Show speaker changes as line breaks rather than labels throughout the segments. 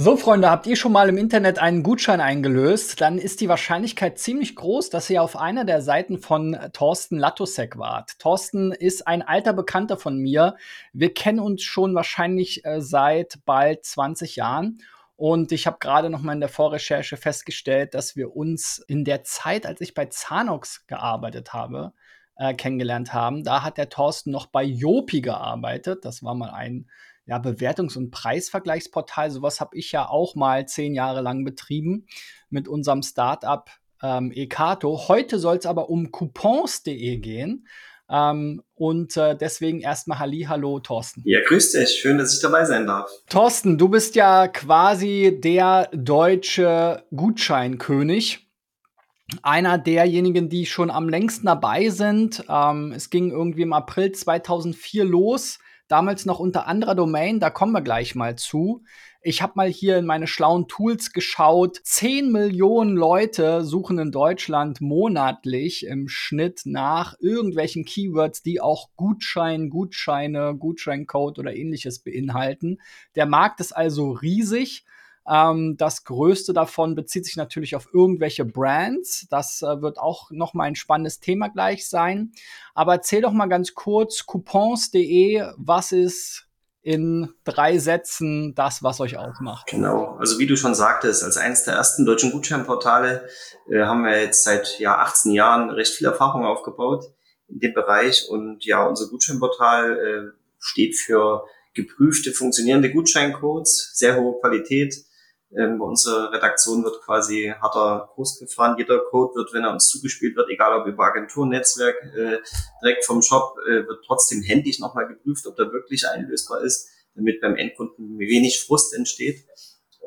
So, Freunde, habt ihr schon mal im Internet einen Gutschein eingelöst? Dann ist die Wahrscheinlichkeit ziemlich groß, dass ihr auf einer der Seiten von Thorsten Latosek wart. Thorsten ist ein alter Bekannter von mir. Wir kennen uns schon wahrscheinlich äh, seit bald 20 Jahren. Und ich habe gerade noch mal in der Vorrecherche festgestellt, dass wir uns in der Zeit, als ich bei Zanox gearbeitet habe, äh, kennengelernt haben. Da hat der Thorsten noch bei Jopi gearbeitet. Das war mal ein ja, Bewertungs- und Preisvergleichsportal. Sowas habe ich ja auch mal zehn Jahre lang betrieben mit unserem Startup ähm, Ekato. Heute soll es aber um coupons.de gehen. Ähm, und äh, deswegen erstmal Halli, hallo Thorsten.
Ja, grüß dich. Schön, dass ich dabei sein darf.
Thorsten, du bist ja quasi der deutsche Gutscheinkönig einer derjenigen, die schon am längsten dabei sind. Ähm, es ging irgendwie im April 2004 los damals noch unter anderer Domain, da kommen wir gleich mal zu. Ich habe mal hier in meine schlauen Tools geschaut. 10 Millionen Leute suchen in Deutschland monatlich im Schnitt nach irgendwelchen Keywords, die auch Gutschein, Gutscheine, Gutscheincode oder ähnliches beinhalten. Der Markt ist also riesig. Ähm, das größte davon bezieht sich natürlich auf irgendwelche Brands. Das äh, wird auch noch mal ein spannendes Thema gleich sein. Aber erzähl doch mal ganz kurz coupons.de, was ist in drei Sätzen das, was euch ausmacht.
Genau, also wie du schon sagtest, als eines der ersten deutschen Gutscheinportale äh, haben wir jetzt seit ja, 18 Jahren recht viel Erfahrung aufgebaut in dem Bereich und ja, unser Gutscheinportal äh, steht für geprüfte, funktionierende Gutscheincodes, sehr hohe Qualität, ähm, bei unserer Redaktion wird quasi harter Kurs gefahren. Jeder Code wird, wenn er uns zugespielt wird, egal ob über Agenturnetzwerk, äh, direkt vom Shop, äh, wird trotzdem händisch nochmal geprüft, ob der wirklich einlösbar ist, damit beim Endkunden wenig Frust entsteht.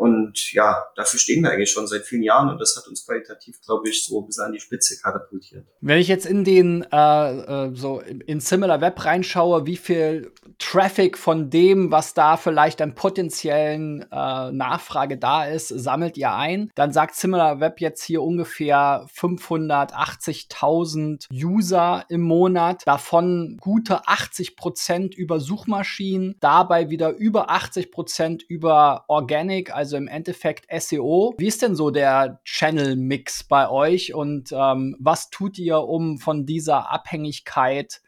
Und ja, dafür stehen wir eigentlich schon seit vielen Jahren und das hat uns qualitativ, glaube ich, so bisschen an die Spitze katapultiert.
Wenn ich jetzt in den äh, äh, so in Similar Web reinschaue, wie viel Traffic von dem, was da vielleicht an potenziellen äh, Nachfrage da ist, sammelt ihr ein, dann sagt Similar Web jetzt hier ungefähr 580.000 User im Monat, davon gute 80 Prozent über Suchmaschinen, dabei wieder über 80 Prozent über Organic, also also im Endeffekt SEO. Wie ist denn so der Channel-Mix bei euch und ähm, was tut ihr, um von dieser Abhängigkeit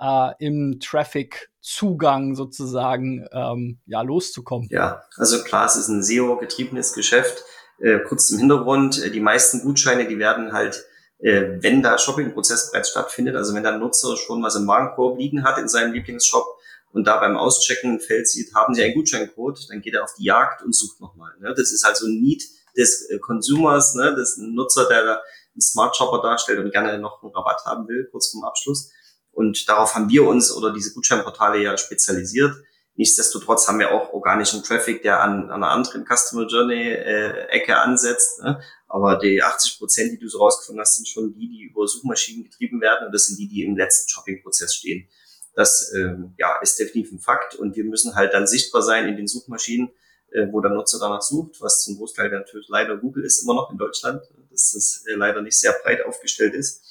äh, im Traffic-Zugang sozusagen ähm, ja, loszukommen?
Ja, also klar, es ist ein SEO-getriebenes Geschäft. Äh, kurz zum Hintergrund, äh, die meisten Gutscheine, die werden halt äh, wenn da Shopping-Prozess bereits stattfindet, also wenn der Nutzer schon was im Warenkorb liegen hat in seinem Lieblingsshop, und da beim Auschecken ein Feld sieht, haben Sie einen Gutscheincode, dann geht er auf die Jagd und sucht nochmal. Ne? Das ist also ein Need des äh, Consumers, ne? des Nutzer, der einen Smart Shopper darstellt und gerne noch einen Rabatt haben will, kurz vorm Abschluss. Und darauf haben wir uns oder diese Gutscheinportale ja spezialisiert. Nichtsdestotrotz haben wir auch organischen Traffic, der an, an einer anderen Customer Journey äh, Ecke ansetzt. Ne? Aber die 80 Prozent, die du so rausgefunden hast, sind schon die, die über Suchmaschinen getrieben werden und das sind die, die im letzten Shopping-Prozess stehen. Das ähm, ja, ist definitiv ein Fakt und wir müssen halt dann sichtbar sein in den Suchmaschinen, äh, wo der Nutzer danach sucht, was zum Großteil natürlich leider Google ist immer noch in Deutschland, dass das äh, leider nicht sehr breit aufgestellt ist.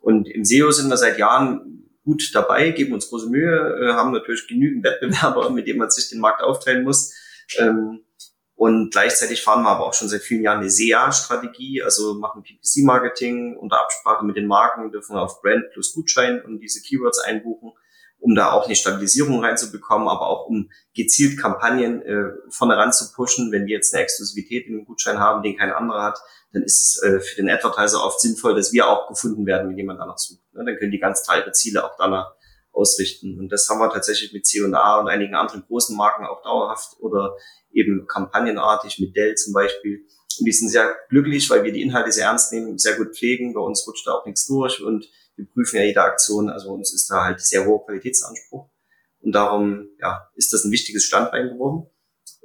Und im SEO sind wir seit Jahren gut dabei, geben uns große Mühe, äh, haben natürlich genügend Wettbewerber, mit denen man sich den Markt aufteilen muss. Ähm, und gleichzeitig fahren wir aber auch schon seit vielen Jahren eine SEA-Strategie, also machen PPC-Marketing unter Absprache mit den Marken, dürfen wir auf Brand plus Gutschein und diese Keywords einbuchen um da auch eine Stabilisierung reinzubekommen, aber auch um gezielt Kampagnen äh, vorne ran zu pushen. Wenn wir jetzt eine Exklusivität in einem Gutschein haben, den kein anderer hat, dann ist es äh, für den Advertiser oft sinnvoll, dass wir auch gefunden werden, wenn jemand danach sucht. Ne? Dann können die ganz teure Ziele auch danach ausrichten. Und das haben wir tatsächlich mit C&A und einigen anderen großen Marken auch dauerhaft oder eben kampagnenartig mit Dell zum Beispiel. Und die sind sehr glücklich, weil wir die Inhalte sehr ernst nehmen, sehr gut pflegen. Bei uns rutscht da auch nichts durch und wir prüfen ja jede Aktion, also uns ist da halt sehr hoher Qualitätsanspruch. Und darum ja, ist das ein wichtiges Standbein geworden.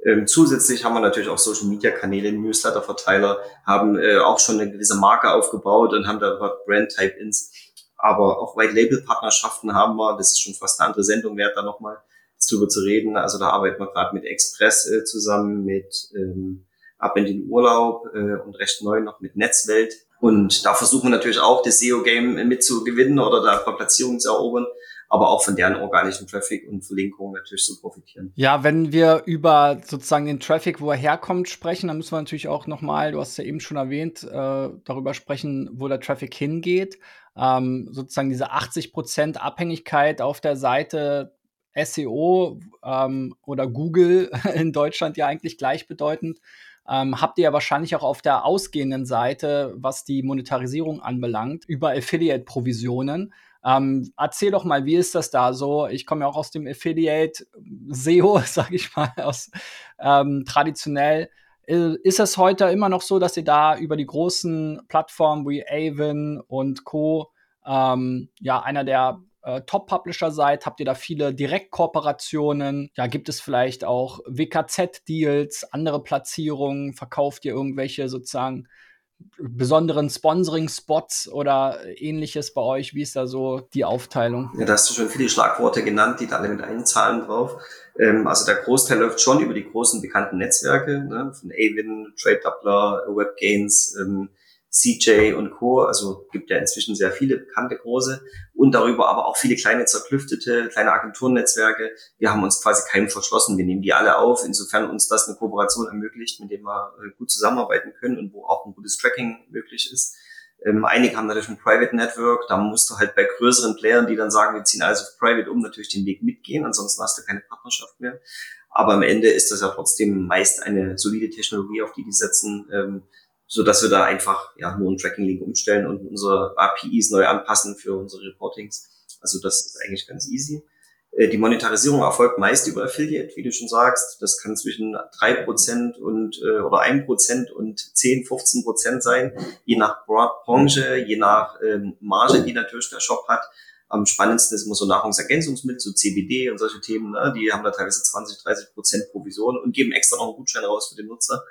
Ähm, zusätzlich haben wir natürlich auch Social Media Kanäle, Newsletter Verteiler, haben äh, auch schon eine gewisse Marke aufgebaut und haben da Brand Type Ins. Aber auch White Label Partnerschaften haben wir. Das ist schon fast eine andere Sendung wert, da nochmal drüber zu reden. Also da arbeiten wir gerade mit Express äh, zusammen, mit ähm, Ab in den Urlaub äh, und recht neu noch mit Netzwelt. Und da versuchen wir natürlich auch das SEO-Game mitzugewinnen oder da Platzierungen zu erobern. aber auch von deren organischen Traffic und Verlinkungen natürlich zu profitieren.
Ja, wenn wir über sozusagen den Traffic, wo er herkommt, sprechen, dann müssen wir natürlich auch nochmal, du hast ja eben schon erwähnt, äh, darüber sprechen, wo der Traffic hingeht. Ähm, sozusagen diese 80% Abhängigkeit auf der Seite SEO ähm, oder Google in Deutschland ja eigentlich gleichbedeutend. Ähm, habt ihr ja wahrscheinlich auch auf der ausgehenden Seite, was die Monetarisierung anbelangt, über Affiliate-Provisionen. Ähm, erzähl doch mal, wie ist das da so? Ich komme ja auch aus dem Affiliate SEO, sage ich mal, aus ähm, traditionell. Ist es heute immer noch so, dass ihr da über die großen Plattformen wie Avon und Co. Ähm, ja einer der äh, Top-Publisher seid? Habt ihr da viele Direktkooperationen? Ja, gibt es vielleicht auch WKZ-Deals, andere Platzierungen? Verkauft ihr irgendwelche sozusagen besonderen Sponsoring-Spots oder ähnliches bei euch? Wie ist da so die Aufteilung?
Ja, da hast du schon viele Schlagworte genannt, die da alle mit einzahlen drauf. Ähm, also der Großteil läuft schon über die großen bekannten Netzwerke, ne, von Avin, Trade Doubler, WebGains, ähm, CJ und Co. Also gibt ja inzwischen sehr viele bekannte große und darüber aber auch viele kleine zerklüftete, kleine Agenturnetzwerke. Wir haben uns quasi keinem verschlossen. Wir nehmen die alle auf, insofern uns das eine Kooperation ermöglicht, mit dem wir äh, gut zusammenarbeiten können und wo auch ein gutes Tracking möglich ist. Ähm, einige haben natürlich ein Private Network, da musst du halt bei größeren Playern, die dann sagen, wir ziehen alles auf Private um, natürlich den Weg mitgehen, ansonsten hast du keine Partnerschaft mehr. Aber am Ende ist das ja trotzdem meist eine solide Technologie, auf die die setzen, ähm, so dass wir da einfach ja nur einen Tracking-Link umstellen und unsere APIs neu anpassen für unsere Reportings. Also das ist eigentlich ganz easy. Äh, die Monetarisierung erfolgt meist über Affiliate, wie du schon sagst. Das kann zwischen drei Prozent und äh, oder ein Prozent und 10, 15 Prozent sein, je nach Branche, je nach ähm, Marge, die natürlich der Shop hat. Am spannendsten ist immer so Nahrungsergänzungsmittel, so CBD und solche Themen. Ne? Die haben da teilweise 20, 30 Prozent Provision und geben extra noch einen Gutschein raus für den Nutzer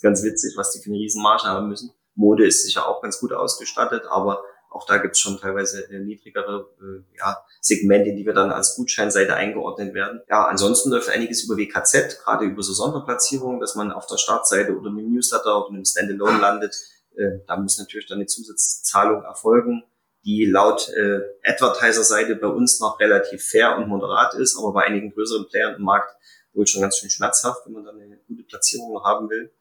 ist ganz witzig, was die für eine Riesenmarge haben müssen. Mode ist sicher auch ganz gut ausgestattet, aber auch da gibt's schon teilweise äh, niedrigere äh, ja, Segmente, die wir dann als Gutscheinseite eingeordnet werden. Ja, ansonsten läuft einiges über WKZ, gerade über so Sonderplatzierungen, dass man auf der Startseite oder einem Newsletter oder einem Standalone landet. Äh, da muss natürlich dann eine Zusatzzahlung erfolgen, die laut äh, Advertiser-Seite bei uns noch relativ fair und moderat ist, aber bei einigen größeren Playern im Markt wohl schon ganz schön schmerzhaft, wenn man dann eine gute Platzierung noch haben will.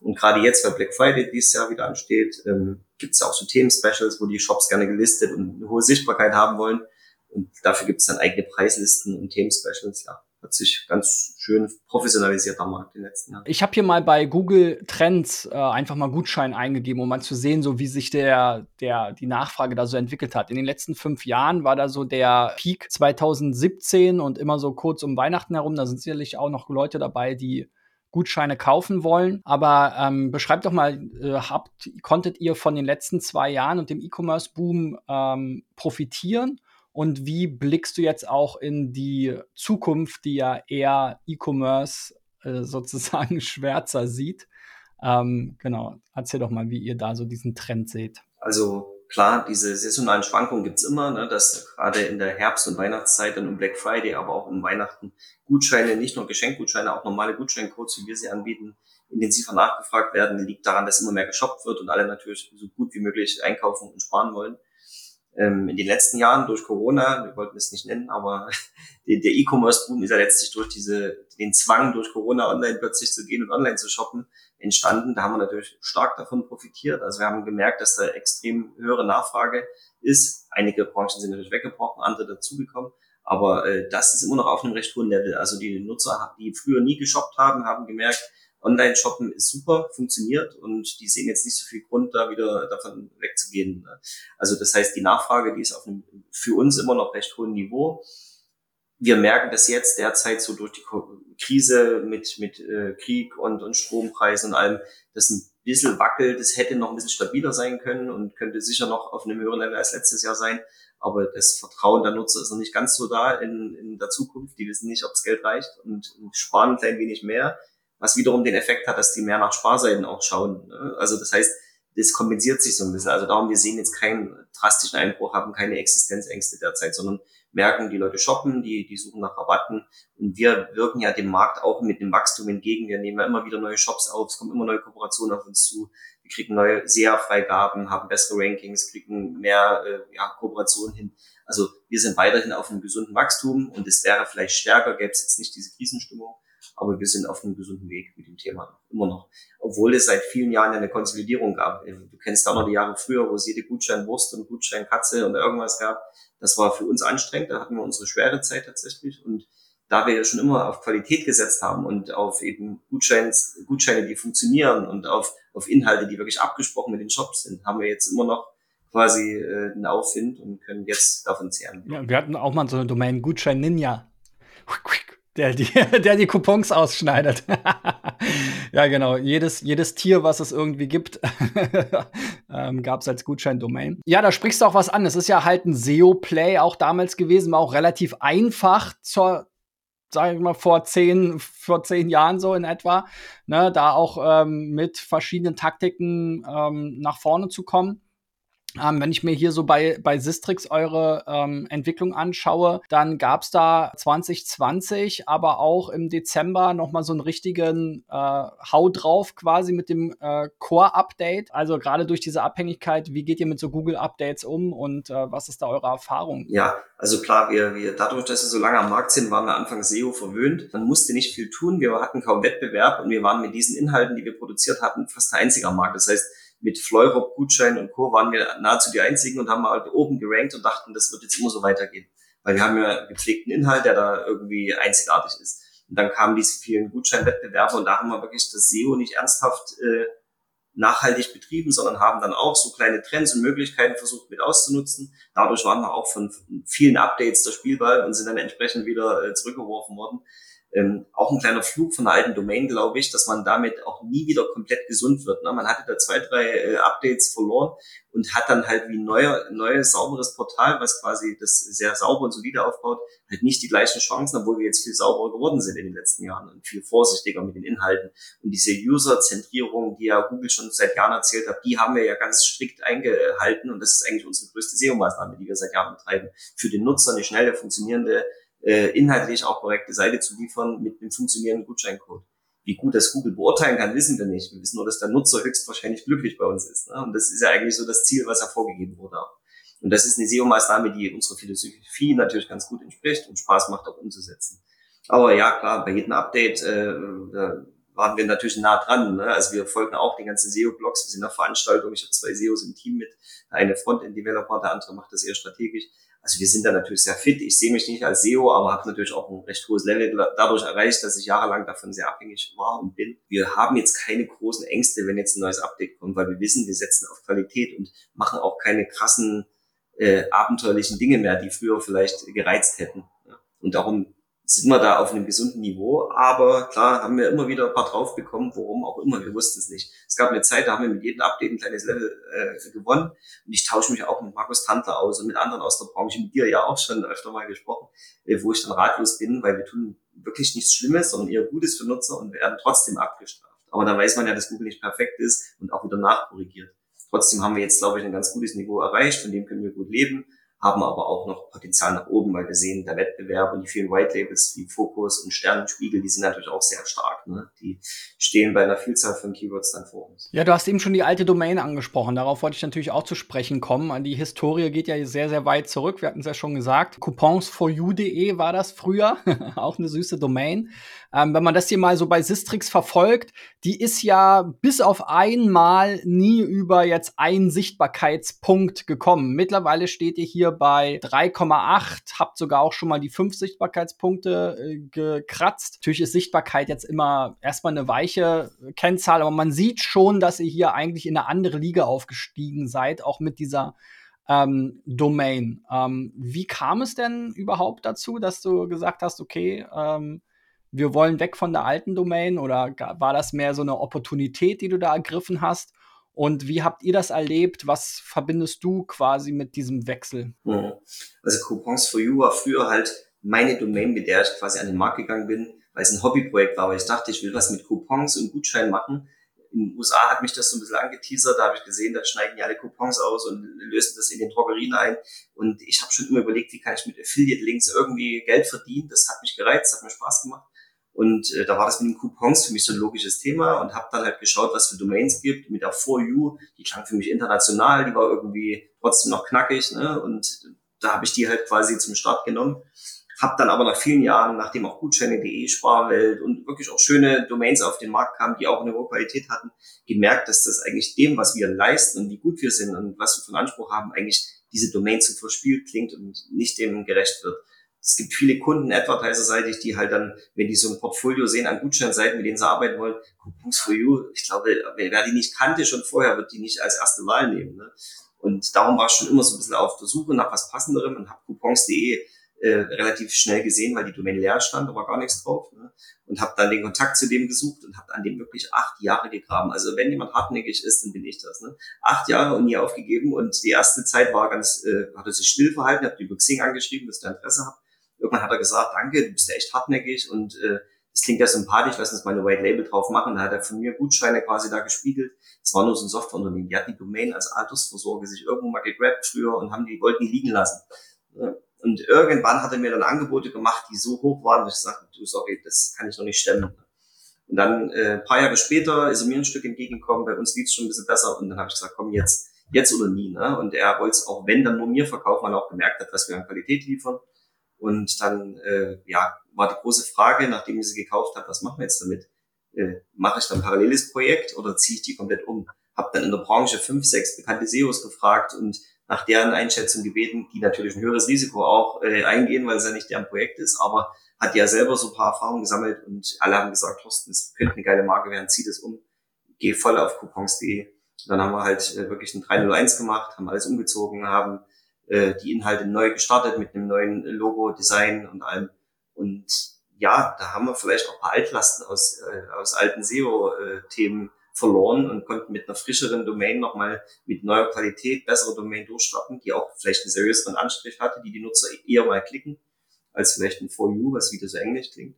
Und gerade jetzt, weil Black Friday dieses Jahr wieder ansteht, ähm, gibt es ja auch so Themen-Specials, wo die Shops gerne gelistet und eine hohe Sichtbarkeit haben wollen. Und dafür gibt es dann eigene Preislisten und Themen-Specials, ja hat sich ganz schön professionalisiert am Markt in den letzten Jahren.
Ich habe hier mal bei Google Trends äh, einfach mal Gutschein eingegeben, um mal zu sehen, so wie sich der, der, die Nachfrage da so entwickelt hat. In den letzten fünf Jahren war da so der Peak 2017 und immer so kurz um Weihnachten herum. Da sind sicherlich auch noch Leute dabei, die Gutscheine kaufen wollen. Aber ähm, beschreibt doch mal, äh, habt, konntet ihr von den letzten zwei Jahren und dem E-Commerce-Boom ähm, profitieren? Und wie blickst du jetzt auch in die Zukunft, die ja eher E-Commerce äh, sozusagen schwärzer sieht? Ähm, genau, erzähl doch mal, wie ihr da so diesen Trend seht.
Also klar, diese saisonalen Schwankungen gibt's immer, ne, dass gerade in der Herbst- und Weihnachtszeit und um Black Friday, aber auch um Weihnachten Gutscheine, nicht nur Geschenkgutscheine, auch normale Gutscheincodes, wie wir sie anbieten, intensiver nachgefragt werden, liegt daran, dass immer mehr geshoppt wird und alle natürlich so gut wie möglich einkaufen und sparen wollen. Ähm, in den letzten Jahren durch Corona, wir wollten es nicht nennen, aber der E-Commerce-Boom ist ja letztlich durch diese, den Zwang durch Corona online plötzlich zu gehen und online zu shoppen, entstanden. Da haben wir natürlich stark davon profitiert. Also wir haben gemerkt, dass da extrem höhere Nachfrage ist. Einige Branchen sind natürlich weggebrochen, andere dazugekommen. Aber äh, das ist immer noch auf einem recht hohen Level. Also die Nutzer, die früher nie geshoppt haben, haben gemerkt, Online-Shoppen ist super, funktioniert und die sehen jetzt nicht so viel Grund, da wieder davon wegzugehen. Also das heißt, die Nachfrage, die ist auf einem für uns immer noch recht hohen Niveau wir merken das jetzt derzeit so durch die Krise mit, mit äh, Krieg und, und Strompreisen und allem, das ein bisschen wackelt. Das hätte noch ein bisschen stabiler sein können und könnte sicher noch auf einem höheren Level als letztes Jahr sein. Aber das Vertrauen der Nutzer ist noch nicht ganz so da in, in der Zukunft. Die wissen nicht, ob das Geld reicht und sparen ein klein wenig mehr, was wiederum den Effekt hat, dass die mehr nach Sparseiten auch schauen. Ne? Also das heißt, das kompensiert sich so ein bisschen. Also darum, wir sehen jetzt keinen drastischen Einbruch, haben keine Existenzängste derzeit, sondern merken, die Leute shoppen, die, die suchen nach Rabatten. Und wir wirken ja dem Markt auch mit dem Wachstum entgegen. Wir nehmen ja immer wieder neue Shops auf, es kommen immer neue Kooperationen auf uns zu. Wir kriegen neue SEA-Freigaben, haben bessere Rankings, kriegen mehr äh, ja, Kooperationen hin. Also wir sind weiterhin auf einem gesunden Wachstum und es wäre vielleicht stärker, gäbe es jetzt nicht diese Krisenstimmung aber wir sind auf einem gesunden Weg mit dem Thema immer noch. Obwohl es seit vielen Jahren eine Konsolidierung gab. Du kennst da noch die Jahre früher, wo es jede Gutscheinwurst und Gutscheinkatze und irgendwas gab. Das war für uns anstrengend, da hatten wir unsere schwere Zeit tatsächlich und da wir ja schon immer auf Qualität gesetzt haben und auf eben Gutscheins, Gutscheine, die funktionieren und auf, auf Inhalte, die wirklich abgesprochen mit den Shops sind, haben wir jetzt immer noch quasi äh, einen Aufwind und können jetzt davon zehren.
Ja, wir hatten auch mal so eine Domain Gutschein Ninja der die, der die Coupons ausschneidet. ja, genau. Jedes, jedes Tier, was es irgendwie gibt, ähm, gab es als Gutschein-Domain. Ja, da sprichst du auch was an. Es ist ja halt ein SEO-Play auch damals gewesen, war auch relativ einfach zur sage ich mal, vor zehn, vor zehn Jahren so in etwa, ne, da auch ähm, mit verschiedenen Taktiken ähm, nach vorne zu kommen. Ähm, wenn ich mir hier so bei, bei Sistrix eure ähm, Entwicklung anschaue, dann gab es da 2020, aber auch im Dezember nochmal so einen richtigen äh, Hau drauf quasi mit dem äh, Core-Update. Also gerade durch diese Abhängigkeit, wie geht ihr mit so Google-Updates um und äh, was ist da eure Erfahrung?
Ja, also klar, wir, wir dadurch, dass wir so lange am Markt sind, waren wir Anfang SEO verwöhnt. Man musste nicht viel tun, wir hatten kaum Wettbewerb und wir waren mit diesen Inhalten, die wir produziert hatten, fast der einzige am Markt. Das heißt, mit Fleurop, Gutschein und Co. waren wir nahezu die einzigen und haben halt oben gerankt und dachten, das wird jetzt immer so weitergehen. Weil wir haben ja gepflegten Inhalt, der da irgendwie einzigartig ist. Und dann kamen diese vielen Gutscheinwettbewerbe und da haben wir wirklich das SEO nicht ernsthaft äh, nachhaltig betrieben, sondern haben dann auch so kleine Trends und Möglichkeiten versucht mit auszunutzen. Dadurch waren wir auch von vielen Updates der Spielball und sind dann entsprechend wieder äh, zurückgeworfen worden ähm, auch ein kleiner Flug von der alten Domain, glaube ich, dass man damit auch nie wieder komplett gesund wird. Ne? Man hatte da zwei, drei äh, Updates verloren und hat dann halt wie ein neuer, neues, sauberes Portal, was quasi das sehr sauber und solide aufbaut, halt nicht die gleichen Chancen, obwohl wir jetzt viel sauberer geworden sind in den letzten Jahren und viel vorsichtiger mit den Inhalten. Und diese User-Zentrierung, die ja Google schon seit Jahren erzählt hat, die haben wir ja ganz strikt eingehalten und das ist eigentlich unsere größte SEO-Maßnahme, die wir seit Jahren betreiben. Für den Nutzer eine schnelle, funktionierende äh, inhaltlich auch korrekte Seite zu liefern mit einem funktionierenden Gutscheincode. Wie gut das Google beurteilen kann, wissen wir nicht. Wir wissen nur, dass der Nutzer höchstwahrscheinlich glücklich bei uns ist. Ne? Und das ist ja eigentlich so das Ziel, was hervorgegeben wurde. Und das ist eine SEO-Maßnahme, die unserer Philosophie natürlich ganz gut entspricht und Spaß macht auch umzusetzen. Aber ja, klar, bei jedem Update äh, da waren wir natürlich nah dran. Ne? Also wir folgen auch den ganzen SEO-Blogs. Wir sind auf Veranstaltungen. Ich habe zwei SEOs im Team mit. Der eine Frontend-Developer, der andere macht das eher strategisch. Also wir sind da natürlich sehr fit. Ich sehe mich nicht als SEO, aber habe natürlich auch ein recht hohes Level dadurch erreicht, dass ich jahrelang davon sehr abhängig war und bin. Wir haben jetzt keine großen Ängste, wenn jetzt ein neues Update kommt, weil wir wissen, wir setzen auf Qualität und machen auch keine krassen äh, abenteuerlichen Dinge mehr, die früher vielleicht gereizt hätten. Und darum sind wir da auf einem gesunden Niveau. Aber klar, haben wir immer wieder ein paar drauf bekommen, warum auch immer, wir wussten es nicht. Es gab eine Zeit, da haben wir mit jedem Update ein kleines Level äh, gewonnen. Und ich tausche mich auch mit Markus Tantler aus und mit anderen aus der Branche, mit dir ja auch schon öfter mal gesprochen, äh, wo ich dann ratlos bin, weil wir tun wirklich nichts Schlimmes, sondern eher Gutes für Nutzer und werden trotzdem abgestraft. Aber da weiß man ja, dass Google nicht perfekt ist und auch wieder nachkorrigiert. Trotzdem haben wir jetzt, glaube ich, ein ganz gutes Niveau erreicht, von dem können wir gut leben haben aber auch noch Potenzial nach oben, weil wir sehen, der Wettbewerb und die vielen White Labels wie Focus und Sternenspiegel, die sind natürlich auch sehr stark. Ne? Die stehen bei einer Vielzahl von Keywords dann vor uns.
Ja, du hast eben schon die alte Domain angesprochen. Darauf wollte ich natürlich auch zu sprechen kommen. Die Historie geht ja sehr, sehr weit zurück. Wir hatten es ja schon gesagt. Coupons4u.de war das früher. auch eine süße Domain. Ähm, wenn man das hier mal so bei Sistrix verfolgt, die ist ja bis auf einmal nie über jetzt einen Sichtbarkeitspunkt gekommen. Mittlerweile steht ihr hier bei 3,8, habt sogar auch schon mal die fünf Sichtbarkeitspunkte äh, gekratzt. Natürlich ist Sichtbarkeit jetzt immer erstmal eine weiche Kennzahl, aber man sieht schon, dass ihr hier eigentlich in eine andere Liga aufgestiegen seid, auch mit dieser ähm, Domain. Ähm, wie kam es denn überhaupt dazu, dass du gesagt hast, okay, ähm, wir wollen weg von der alten Domain oder war das mehr so eine Opportunität, die du da ergriffen hast? Und wie habt ihr das erlebt? Was verbindest du quasi mit diesem Wechsel?
Also Coupons for You war früher halt meine Domain, mit der ich quasi an den Markt gegangen bin, weil es ein Hobbyprojekt war, weil ich dachte, ich will was mit Coupons und Gutscheinen machen. in den USA hat mich das so ein bisschen angeteasert, da habe ich gesehen, da schneiden die alle Coupons aus und lösen das in den Drogerien ein. Und ich habe schon immer überlegt, wie kann ich mit Affiliate-Links irgendwie Geld verdienen. Das hat mich gereizt, hat mir Spaß gemacht. Und äh, da war das mit den Coupons für mich so ein logisches Thema und habe dann halt geschaut, was für Domains gibt. Mit der For You, die klang für mich international, die war irgendwie trotzdem noch knackig. Ne? Und da habe ich die halt quasi zum Start genommen habe dann aber nach vielen Jahren, nachdem auch Gutscheine.de, Sparwelt und wirklich auch schöne Domains auf den Markt kamen, die auch eine hohe Qualität hatten, gemerkt, dass das eigentlich dem, was wir leisten und wie gut wir sind und was wir einen Anspruch haben, eigentlich diese Domain zu verspielt klingt und nicht dem gerecht wird. Es gibt viele Kunden, advertiser-seitig, die halt dann, wenn die so ein Portfolio sehen an Gutscheinseiten, mit denen sie arbeiten wollen, Coupons for You, ich glaube, wer die nicht kannte schon vorher, wird die nicht als erste Wahl nehmen. Ne? Und darum war ich schon immer so ein bisschen auf der Suche nach was Passenderem und habe Coupons.de äh, relativ schnell gesehen, weil die Domain leer stand, da war gar nichts drauf. Ne? Und habe dann den Kontakt zu dem gesucht und habe an dem wirklich acht Jahre gegraben. Also wenn jemand hartnäckig ist, dann bin ich das. Ne? Acht Jahre und nie aufgegeben. Und die erste Zeit war ganz, äh, hat er sich still verhalten, hat die über Xing angeschrieben, dass der Interesse hat. Irgendwann hat er gesagt, danke, du bist ja echt hartnäckig und äh, das klingt ja sympathisch, lass uns mal eine White Label drauf machen. Da hat er von mir Gutscheine quasi da gespiegelt. Es war nur so ein Softwareunternehmen. Die hat die Domain als Altersvorsorge sich irgendwo mal gegrabt früher und haben die, wollten die liegen lassen. Und irgendwann hat er mir dann Angebote gemacht, die so hoch waren, dass ich gesagt habe, du, sorry, das kann ich noch nicht stemmen. Und dann äh, ein paar Jahre später ist er mir ein Stück entgegengekommen, bei uns lief es schon ein bisschen besser und dann habe ich gesagt, komm jetzt, jetzt oder nie. Ne? Und er wollte es auch, wenn, dann nur mir verkaufen, weil er auch gemerkt hat, was wir an Qualität liefern. Und dann äh, ja, war die große Frage, nachdem ich sie gekauft habe, was machen wir jetzt damit? Äh, Mache ich dann ein paralleles Projekt oder ziehe ich die komplett um? Habe dann in der Branche fünf, sechs bekannte SEOs gefragt und nach deren Einschätzung gebeten, die natürlich ein höheres Risiko auch äh, eingehen, weil es ja nicht deren Projekt ist, aber hat ja selber so ein paar Erfahrungen gesammelt und alle haben gesagt, Thorsten, das könnte eine geile Marke werden, zieh das um, geh voll auf coupons.de. Dann haben wir halt äh, wirklich ein 301 gemacht, haben alles umgezogen, haben äh, die Inhalte neu gestartet mit einem neuen Logo, Design und allem. Und ja, da haben wir vielleicht auch ein paar Altlasten aus, äh, aus alten SEO-Themen verloren und konnten mit einer frischeren Domain nochmal mit neuer Qualität bessere Domain durchstarten, die auch vielleicht einen seriöseren Anstrich hatte, die die Nutzer eher mal klicken, als vielleicht ein For You, was wieder so englisch klingt.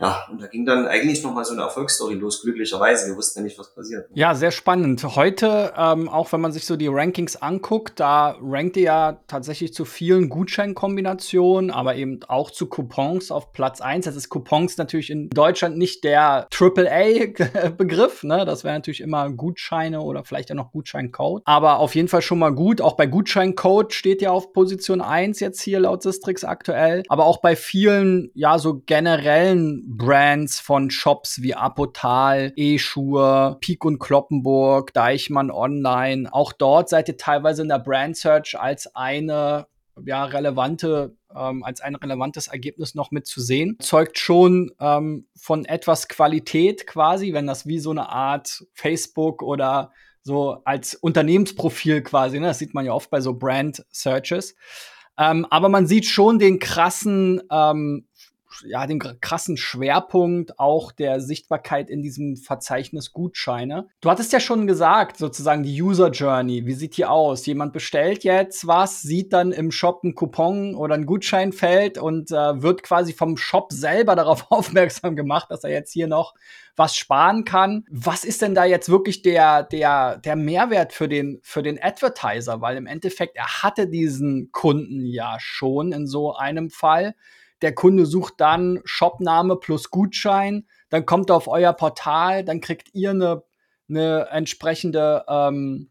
Ja, und da ging dann eigentlich noch mal so eine Erfolgsstory los, glücklicherweise. Wir wussten ja nicht, was passiert.
Ja, sehr spannend. Heute, ähm, auch wenn man sich so die Rankings anguckt, da rankt ihr ja tatsächlich zu vielen Gutscheinkombinationen, aber eben auch zu Coupons auf Platz eins. Das ist Coupons natürlich in Deutschland nicht der AAA-Begriff, ne? Das wäre natürlich immer Gutscheine oder vielleicht ja noch Gutscheincode. Aber auf jeden Fall schon mal gut. Auch bei Gutscheincode steht ja auf Position eins jetzt hier laut Sistrix aktuell. Aber auch bei vielen, ja, so generellen Brands von Shops wie Apotal, E-Schuhe, Peak und Kloppenburg, Deichmann Online. Auch dort seid ihr teilweise in der Brand Search als eine ja, relevante ähm, als ein relevantes Ergebnis noch mitzusehen. Zeugt schon ähm, von etwas Qualität quasi, wenn das wie so eine Art Facebook oder so als Unternehmensprofil quasi, ne? das sieht man ja oft bei so Brand Searches. Ähm, aber man sieht schon den krassen ähm, ja, den krassen Schwerpunkt auch der Sichtbarkeit in diesem Verzeichnis Gutscheine. Du hattest ja schon gesagt, sozusagen die User Journey. Wie sieht die aus? Jemand bestellt jetzt was, sieht dann im Shop ein Coupon oder ein Gutscheinfeld und äh, wird quasi vom Shop selber darauf aufmerksam gemacht, dass er jetzt hier noch was sparen kann. Was ist denn da jetzt wirklich der, der, der Mehrwert für den, für den Advertiser? Weil im Endeffekt, er hatte diesen Kunden ja schon in so einem Fall. Der Kunde sucht dann Shopname plus Gutschein, dann kommt er auf euer Portal, dann kriegt ihr eine, eine entsprechende ähm,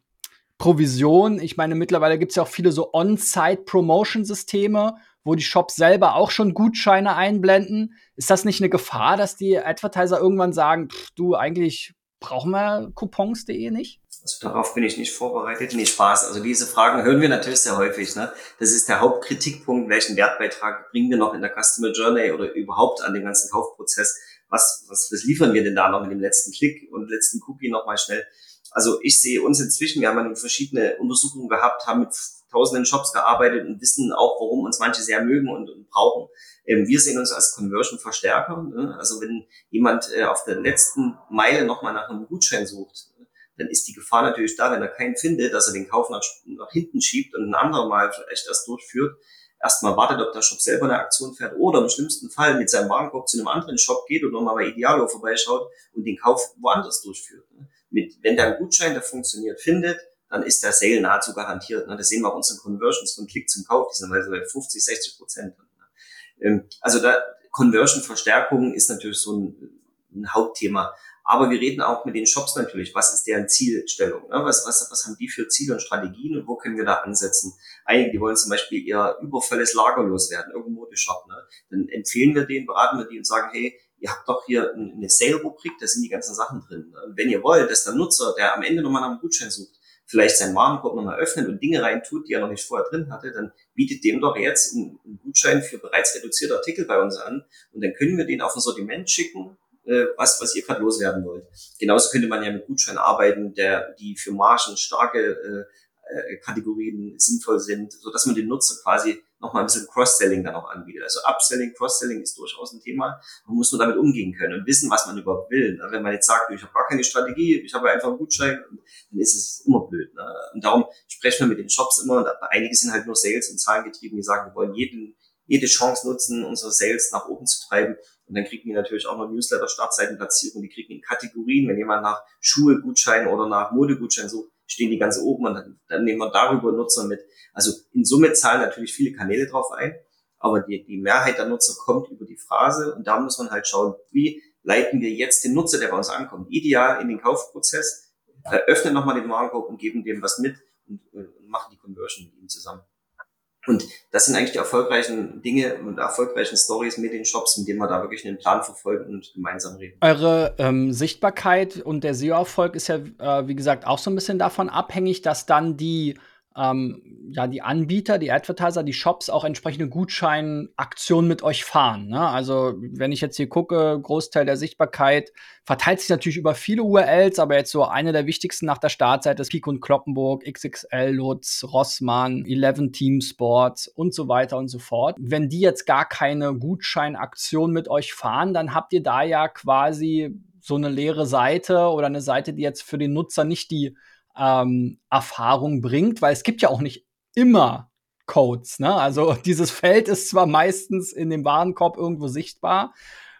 Provision. Ich meine, mittlerweile gibt es ja auch viele so On-Site-Promotion-Systeme, wo die Shops selber auch schon Gutscheine einblenden. Ist das nicht eine Gefahr, dass die Advertiser irgendwann sagen, pff, du, eigentlich brauchen wir coupons.de nicht?
Also darauf bin ich nicht vorbereitet. Nee, Spaß. Also diese Fragen hören wir natürlich sehr häufig. Ne? Das ist der Hauptkritikpunkt. Welchen Wertbeitrag bringen wir noch in der Customer Journey oder überhaupt an den ganzen Kaufprozess? Was, was, was liefern wir denn da noch mit dem letzten Klick und letzten Cookie nochmal schnell? Also ich sehe uns inzwischen, wir haben verschiedene Untersuchungen gehabt, haben mit tausenden Shops gearbeitet und wissen auch, warum uns manche sehr mögen und, und brauchen. Ähm, wir sehen uns als Conversion-Verstärker. Ne? Also wenn jemand äh, auf der letzten Meile nochmal nach einem Gutschein sucht, dann ist die Gefahr natürlich da, wenn er keinen findet, dass er den Kauf nach, nach hinten schiebt und ein anderer Mal vielleicht erst durchführt, erstmal wartet, ob der Shop selber eine Aktion fährt oder im schlimmsten Fall mit seinem Warenkorb zu einem anderen Shop geht oder mal bei Idealo vorbeischaut und den Kauf woanders durchführt. mit, wenn der Gutschein, der funktioniert, findet, dann ist der Sale nahezu garantiert. Ne? Das sehen wir unsere Conversions von Klick zum Kauf, die sind also bei 50, 60 Prozent. Ne? Ähm, also da Conversion-Verstärkung ist natürlich so ein, ein Hauptthema. Aber wir reden auch mit den Shops natürlich. Was ist deren Zielstellung? Ne? Was, was, was haben die für Ziele und Strategien und wo können wir da ansetzen? Einige, die wollen zum Beispiel ihr übervolles Lager loswerden, irgendein Modeshop. Ne? Dann empfehlen wir denen, beraten wir die und sagen, hey, ihr habt doch hier eine Sale-Rubrik, da sind die ganzen Sachen drin. Ne? Wenn ihr wollt, dass der Nutzer, der am Ende nochmal nach einem Gutschein sucht, vielleicht seinen Warenkorb nochmal öffnet und Dinge reintut, die er noch nicht vorher drin hatte, dann bietet dem doch jetzt einen Gutschein für bereits reduzierte Artikel bei uns an und dann können wir den auf ein Sortiment schicken äh, was, was ihr gerade loswerden wollt. Genauso könnte man ja mit Gutscheinen arbeiten, der, die für Margen starke äh, äh, Kategorien sinnvoll sind, so dass man den Nutzer quasi nochmal ein bisschen Cross-Selling dann auch anbietet. Also Upselling, Cross-Selling ist durchaus ein Thema. Man muss nur damit umgehen können und wissen, was man überhaupt will. Ne? Wenn man jetzt sagt, ich habe gar keine Strategie, ich habe einfach einen Gutschein, dann ist es immer blöd. Ne? Und darum sprechen wir mit den Shops immer, und einige sind halt nur Sales- und Zahlengetrieben, die sagen, wir wollen jeden, jede Chance nutzen, unsere Sales nach oben zu treiben. Und dann kriegen die natürlich auch noch Newsletter-Startseitenplatzierung, die kriegen in Kategorien, wenn jemand nach Schuhe-Gutschein oder nach Modegutschein sucht, stehen die ganz oben und dann, dann nehmen wir darüber Nutzer mit. Also in Summe zahlen natürlich viele Kanäle drauf ein, aber die, die Mehrheit der Nutzer kommt über die Phrase und da muss man halt schauen, wie leiten wir jetzt den Nutzer, der bei uns ankommt, ideal in den Kaufprozess, öffnen nochmal den Warenkorb und geben dem was mit und, und äh, machen die Conversion mit ihm zusammen. Und das sind eigentlich die erfolgreichen Dinge und erfolgreichen Stories mit den Shops, mit denen wir da wirklich einen Plan verfolgen und gemeinsam reden.
Eure ähm, Sichtbarkeit und der SEO-Erfolg ist ja, äh, wie gesagt, auch so ein bisschen davon abhängig, dass dann die ähm, ja, die Anbieter, die Advertiser, die Shops auch entsprechende Gutscheinaktionen mit euch fahren. Ne? Also, wenn ich jetzt hier gucke, Großteil der Sichtbarkeit verteilt sich natürlich über viele URLs, aber jetzt so eine der wichtigsten nach der Startseite ist Peak und Kloppenburg, XXL Lutz, Rossmann, 11 Team Sports und so weiter und so fort. Wenn die jetzt gar keine Gutscheinaktion mit euch fahren, dann habt ihr da ja quasi so eine leere Seite oder eine Seite, die jetzt für den Nutzer nicht die ähm, Erfahrung bringt, weil es gibt ja auch nicht immer Codes. Ne? Also dieses Feld ist zwar meistens in dem Warenkorb irgendwo sichtbar,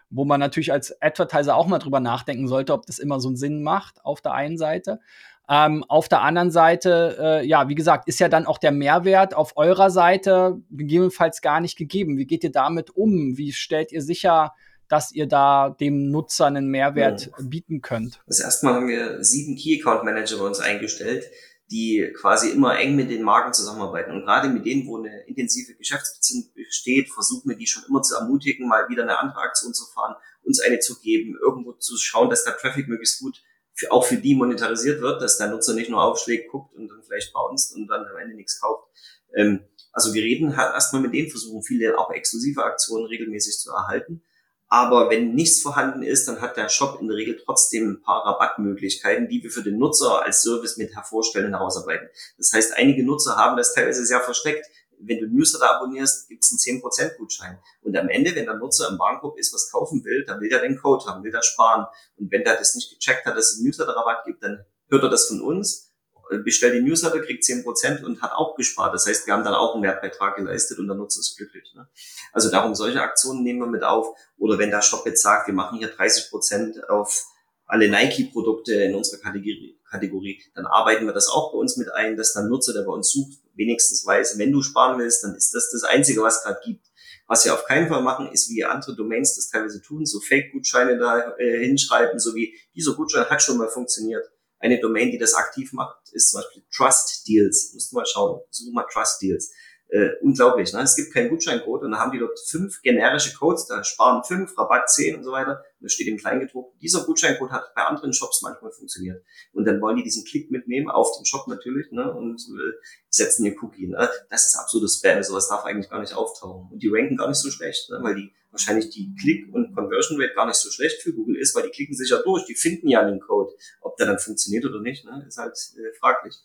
wo man natürlich als Advertiser auch mal drüber nachdenken sollte, ob das immer so einen Sinn macht auf der einen Seite. Ähm, auf der anderen Seite, äh, ja, wie gesagt, ist ja dann auch der Mehrwert auf eurer Seite gegebenenfalls gar nicht gegeben. Wie geht ihr damit um? Wie stellt ihr sicher, dass ihr da dem Nutzer einen Mehrwert ja. bieten könnt?
Das erste Mal haben wir sieben Key Account Manager bei uns eingestellt, die quasi immer eng mit den Marken zusammenarbeiten. Und gerade mit denen, wo eine intensive Geschäftsbeziehung besteht, versuchen wir die schon immer zu ermutigen, mal wieder eine andere Aktion zu fahren, uns eine zu geben, irgendwo zu schauen, dass der Traffic möglichst gut für, auch für die monetarisiert wird, dass der Nutzer nicht nur aufschlägt, guckt und dann vielleicht bounced und dann am Ende nichts kauft. Ähm, also wir reden halt erstmal mit denen, versuchen viele auch exklusive Aktionen regelmäßig zu erhalten aber wenn nichts vorhanden ist, dann hat der Shop in der Regel trotzdem ein paar Rabattmöglichkeiten, die wir für den Nutzer als Service mit hervorstellen und herausarbeiten. Das heißt, einige Nutzer haben das teilweise sehr versteckt. Wenn du Newsletter abonnierst, gibt es einen 10% Gutschein. Und am Ende, wenn der Nutzer im Warenkorb ist, was kaufen will, dann will er den Code haben, will er sparen. Und wenn der das nicht gecheckt hat, dass es einen Newsletter-Rabatt gibt, dann hört er das von uns bestellt die Newsletter, kriegt 10% und hat auch gespart. Das heißt, wir haben dann auch einen Wertbeitrag geleistet und der Nutzer ist glücklich. Ne? Also darum, solche Aktionen nehmen wir mit auf. Oder wenn der Shop jetzt sagt, wir machen hier 30% auf alle Nike-Produkte in unserer Kategorie, Kategorie, dann arbeiten wir das auch bei uns mit ein, dass der Nutzer, der bei uns sucht, wenigstens weiß, wenn du sparen willst, dann ist das das Einzige, was gerade gibt. Was wir auf keinen Fall machen, ist wie andere Domains das teilweise tun, so Fake-Gutscheine da äh, hinschreiben, so wie dieser Gutschein hat schon mal funktioniert eine Domain, die das aktiv macht, ist zum Beispiel Trust Deals. Musst du mal schauen. Such mal Trust Deals. Äh, unglaublich. Ne? Es gibt keinen Gutscheincode und dann haben die dort fünf generische Codes, da sparen fünf, Rabatt zehn und so weiter. Und da steht im Kleingedruckt, dieser Gutscheincode hat bei anderen Shops manchmal funktioniert. Und dann wollen die diesen Klick mitnehmen, auf den Shop natürlich, ne? und äh, setzen ihr Cookie. Ne? Das ist absolutes Spam, sowas darf eigentlich gar nicht auftauchen. Und die ranken gar nicht so schlecht, ne? weil die wahrscheinlich die Click- und Conversion Rate gar nicht so schlecht für Google ist, weil die klicken sich ja durch, die finden ja den Code. Ob der dann funktioniert oder nicht, ne, ist halt äh, fraglich.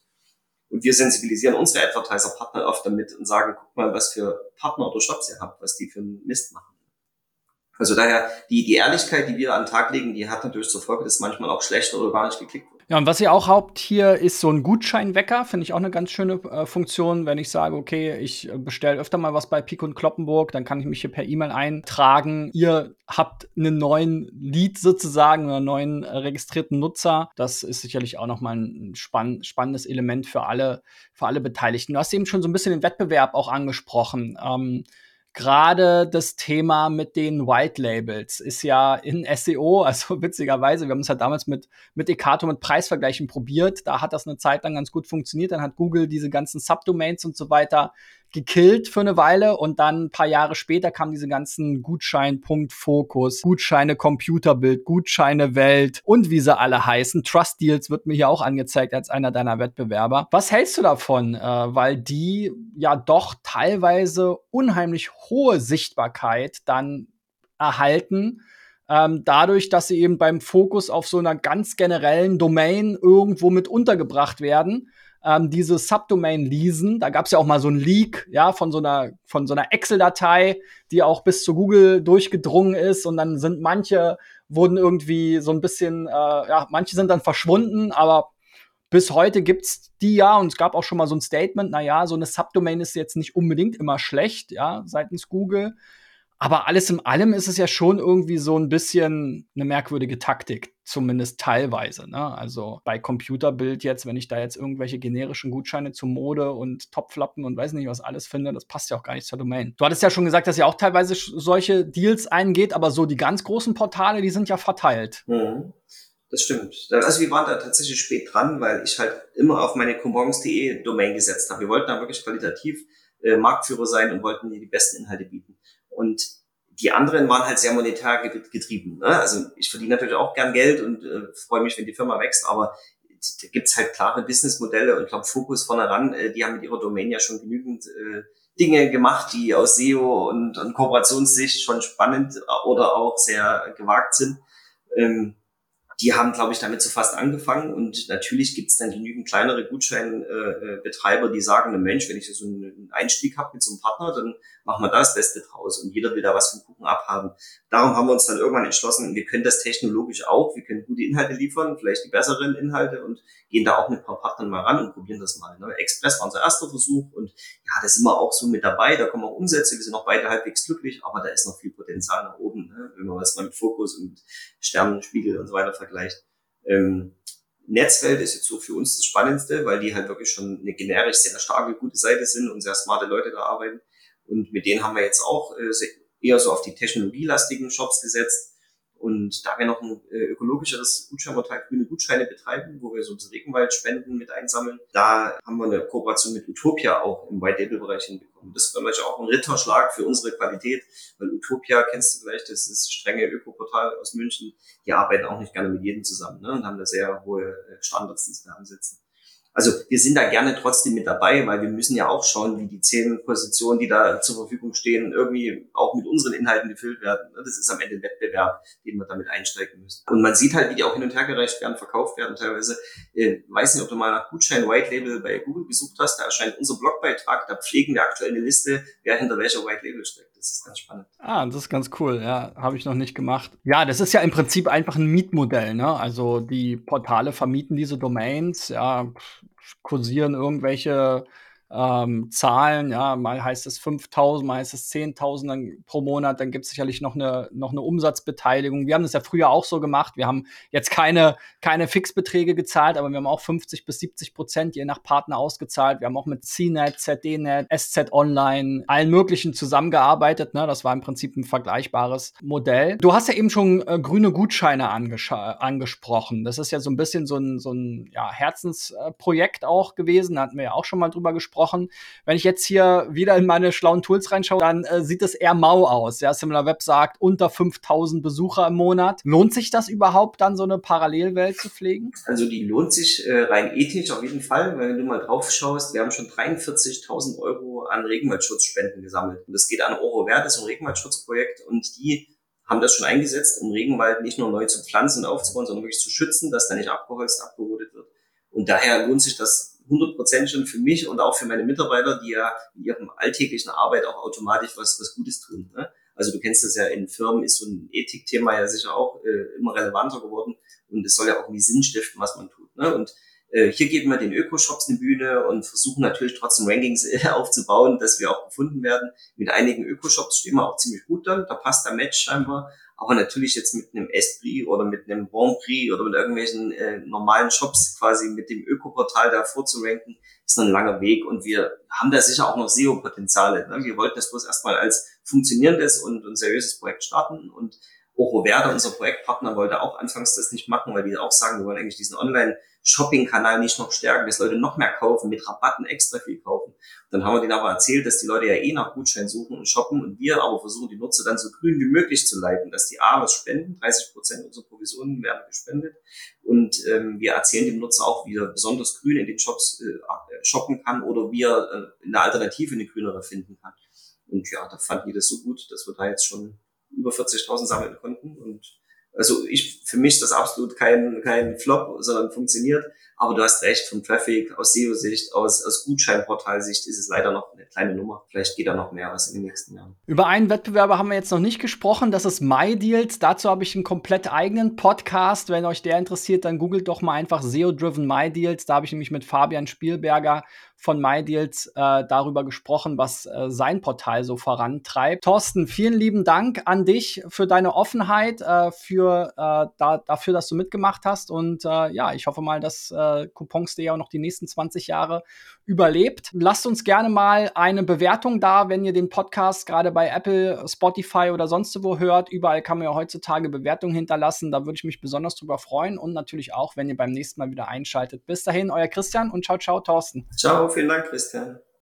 Und wir sensibilisieren unsere Advertiser-Partner oft damit und sagen, guck mal, was für Partner oder Shops ihr habt, was die für einen Mist machen. Also daher, die, die Ehrlichkeit, die wir an den Tag legen, die hat natürlich zur Folge, dass manchmal auch schlechter oder gar nicht geklickt wird.
Ja, und was ihr auch habt hier, ist so ein Gutscheinwecker. Finde ich auch eine ganz schöne äh, Funktion. Wenn ich sage, okay, ich äh, bestelle öfter mal was bei Pik und Kloppenburg, dann kann ich mich hier per E-Mail eintragen. Ihr habt einen neuen Lead sozusagen, einen neuen äh, registrierten Nutzer. Das ist sicherlich auch nochmal ein spann spannendes Element für alle, für alle Beteiligten. Du hast eben schon so ein bisschen den Wettbewerb auch angesprochen. Ähm, gerade das Thema mit den White Labels ist ja in SEO, also witzigerweise, wir haben es ja damals mit, mit Ekato mit Preisvergleichen probiert. Da hat das eine Zeit lang ganz gut funktioniert. Dann hat Google diese ganzen Subdomains und so weiter gekillt für eine Weile und dann ein paar Jahre später kamen diese ganzen Gutschein-Punkt-Fokus, Gutscheine Computerbild, Gutscheine Welt und wie sie alle heißen. Trust Deals wird mir hier auch angezeigt als einer deiner Wettbewerber. Was hältst du davon? Äh, weil die ja doch teilweise unheimlich hohe Sichtbarkeit dann erhalten. Ähm, dadurch, dass sie eben beim Fokus auf so einer ganz generellen Domain irgendwo mit untergebracht werden ähm, diese Subdomain leasen. Da gab es ja auch mal so ein Leak, ja, von so einer, von so einer Excel-Datei, die auch bis zu Google durchgedrungen ist. Und dann sind manche wurden irgendwie so ein bisschen, äh, ja, manche sind dann verschwunden, aber bis heute gibt's die ja und es gab auch schon mal so ein Statement, na ja, so eine Subdomain ist jetzt nicht unbedingt immer schlecht, ja, seitens Google. Aber alles in allem ist es ja schon irgendwie so ein bisschen eine merkwürdige Taktik, zumindest teilweise. Ne? Also bei Computerbild jetzt, wenn ich da jetzt irgendwelche generischen Gutscheine zu Mode und Topflappen und weiß nicht was alles finde, das passt ja auch gar nicht zur Domain. Du hattest ja schon gesagt, dass ihr auch teilweise solche Deals eingeht, aber so die ganz großen Portale, die sind ja verteilt.
Mhm. Das stimmt. Also wir waren da tatsächlich spät dran, weil ich halt immer auf meine coupons.de Domain gesetzt habe. Wir wollten da wirklich qualitativ äh, Marktführer sein und wollten die besten Inhalte bieten. Und die anderen waren halt sehr monetär getrieben. Ne? Also ich verdiene natürlich auch gern Geld und äh, freue mich, wenn die Firma wächst, aber da gibt's halt klare Businessmodelle und ich glaube, Fokus vorne ran, äh, die haben mit ihrer Domain ja schon genügend äh, Dinge gemacht, die aus SEO und, und Kooperationssicht schon spannend oder auch sehr gewagt sind. Ähm, die haben, glaube ich, damit so fast angefangen. Und natürlich gibt es dann genügend kleinere Gutscheinbetreiber, die sagen, Mensch, wenn ich so einen Einstieg habe mit so einem Partner, dann machen wir da das Beste draus. Und jeder will da was vom Kuchen abhaben. Darum haben wir uns dann irgendwann entschlossen, wir können das technologisch auch. Wir können gute Inhalte liefern, vielleicht die besseren Inhalte und gehen da auch mit ein paar Partnern mal ran und probieren das mal. Ne? Express war unser erster Versuch und ja, da sind wir auch so mit dabei. Da kommen auch Umsätze. Wir sind auch beide halbwegs glücklich, aber da ist noch viel Potenzial nach oben, ne? wenn man das mal mit Fokus und Sternenspiegel und so weiter vergleicht. Ähm, Netzwelt ist jetzt so für uns das Spannendste, weil die halt wirklich schon eine generisch sehr starke, gute Seite sind und sehr smarte Leute da arbeiten. Und mit denen haben wir jetzt auch äh, eher so auf die technologielastigen Shops gesetzt und da wir noch ein äh, ökologischeres Gutscheinportal grüne Gutscheine betreiben, wo wir so Regenwaldspenden mit einsammeln, da haben wir eine Kooperation mit Utopia auch im White Label Bereich hinbekommen. Das ist vielleicht auch ein Ritterschlag für unsere Qualität, weil Utopia kennst du vielleicht, das ist strenge Ökoportal aus München. Die arbeiten auch nicht gerne mit jedem zusammen ne, und haben da sehr hohe äh, Standards, die sie da ansetzen. Also wir sind da gerne trotzdem mit dabei, weil wir müssen ja auch schauen, wie die zehn Positionen, die da zur Verfügung stehen, irgendwie auch mit unseren Inhalten gefüllt werden. Das ist am Ende ein Wettbewerb, den wir damit einsteigen müssen. Und man sieht halt, wie die auch hin und her gereicht werden, verkauft werden teilweise. Ich äh, weiß nicht, ob du mal nach Gutschein White Label bei Google gesucht hast. Da erscheint unser Blogbeitrag. Da pflegen wir aktuell eine Liste, wer hinter welcher White Label steckt. Das ist ganz spannend.
Ah, das ist ganz cool. Ja, habe ich noch nicht gemacht. Ja, das ist ja im Prinzip einfach ein Mietmodell. Ne? Also die Portale vermieten diese Domains. Ja, kursieren irgendwelche ähm, Zahlen, ja, mal heißt es 5.000, mal heißt es 10.000 pro Monat, dann gibt es sicherlich noch eine, noch eine Umsatzbeteiligung. Wir haben das ja früher auch so gemacht. Wir haben jetzt keine, keine Fixbeträge gezahlt, aber wir haben auch 50 bis 70 Prozent je nach Partner ausgezahlt. Wir haben auch mit CNET, ZDNet, SZ Online, allen möglichen zusammengearbeitet. Ne? Das war im Prinzip ein vergleichbares Modell. Du hast ja eben schon äh, grüne Gutscheine angesprochen. Das ist ja so ein bisschen so ein, so ein ja, Herzensprojekt auch gewesen. Da hatten wir ja auch schon mal drüber gesprochen gesprochen. Wenn ich jetzt hier wieder in meine schlauen Tools reinschaue, dann äh, sieht es eher mau aus. Ja, SimilarWeb sagt unter 5000 Besucher im Monat. Lohnt sich das überhaupt dann so eine Parallelwelt zu pflegen?
Also die lohnt sich äh, rein ethisch auf jeden Fall, weil wenn du mal drauf schaust, wir haben schon 43.000 Euro an Regenwaldschutzspenden gesammelt. Und das geht an Euro Wert, das ist ein Regenwaldschutzprojekt und die haben das schon eingesetzt, um Regenwald nicht nur neu zu pflanzen und aufzubauen, sondern wirklich zu schützen, dass da nicht abgeholzt, abgerodet wird. Und daher lohnt sich das 100% schon für mich und auch für meine Mitarbeiter, die ja in ihrem alltäglichen Arbeit auch automatisch was, was Gutes tun. Ne? Also du kennst das ja, in Firmen ist so ein Ethikthema ja sicher auch äh, immer relevanter geworden und es soll ja auch irgendwie Sinn stiften, was man tut. Ne? Und äh, hier geben wir den Öko-Shops eine Bühne und versuchen natürlich trotzdem Rankings äh, aufzubauen, dass wir auch gefunden werden. Mit einigen Öko-Shops stehen wir auch ziemlich gut dann, da passt der Match scheinbar. Aber natürlich jetzt mit einem Esprit oder mit einem Bon Prix oder mit irgendwelchen äh, normalen Shops quasi mit dem Öko-Portal da vorzuranken, ist noch ein langer Weg und wir haben da sicher auch noch SEO-Potenziale. Ne? Wir wollten das bloß erstmal als funktionierendes und, und seriöses Projekt starten und Oro Werder, unser Projektpartner, wollte auch anfangs das nicht machen, weil die auch sagen, wir wollen eigentlich diesen Online-Shopping-Kanal nicht noch stärken, dass Leute noch mehr kaufen, mit Rabatten extra viel kaufen. Dann haben wir denen aber erzählt, dass die Leute ja eh nach Gutschein suchen und shoppen und wir aber versuchen, die Nutzer dann so grün wie möglich zu leiten, dass die A was spenden, 30 Prozent unserer Provisionen werden gespendet und ähm, wir erzählen dem Nutzer auch, wie er besonders grün in den Shops äh, shoppen kann oder wie er äh, eine Alternative, eine grünere finden kann. Und ja, da fanden die das so gut, dass wir da jetzt schon über 40.000 sammeln konnten. Also ich, für mich ist das absolut kein, kein Flop, sondern funktioniert. Aber du hast recht, vom Traffic, aus SEO-Sicht, aus, aus Gutscheinportalsicht ist es leider noch eine kleine Nummer. Vielleicht geht da noch mehr was in den nächsten Jahren.
Über einen Wettbewerber haben wir jetzt noch nicht gesprochen, das ist MyDeals. Dazu habe ich einen komplett eigenen Podcast. Wenn euch der interessiert, dann googelt doch mal einfach SEO-Driven MyDeals. Da habe ich nämlich mit Fabian Spielberger von MyDeals äh, darüber gesprochen, was äh, sein Portal so vorantreibt. Thorsten, vielen lieben Dank an dich für deine Offenheit, äh, für, äh, da, dafür, dass du mitgemacht hast. Und äh, ja, ich hoffe mal, dass äh, Coupons.de auch noch die nächsten 20 Jahre überlebt. Lasst uns gerne mal eine Bewertung da, wenn ihr den Podcast gerade bei Apple, Spotify oder sonst wo hört. Überall kann man ja heutzutage Bewertungen hinterlassen. Da würde ich mich besonders drüber freuen. Und natürlich auch, wenn ihr beim nächsten Mal wieder einschaltet. Bis dahin, euer Christian und ciao, ciao, Thorsten.
Ciao vielen Dank, Christian.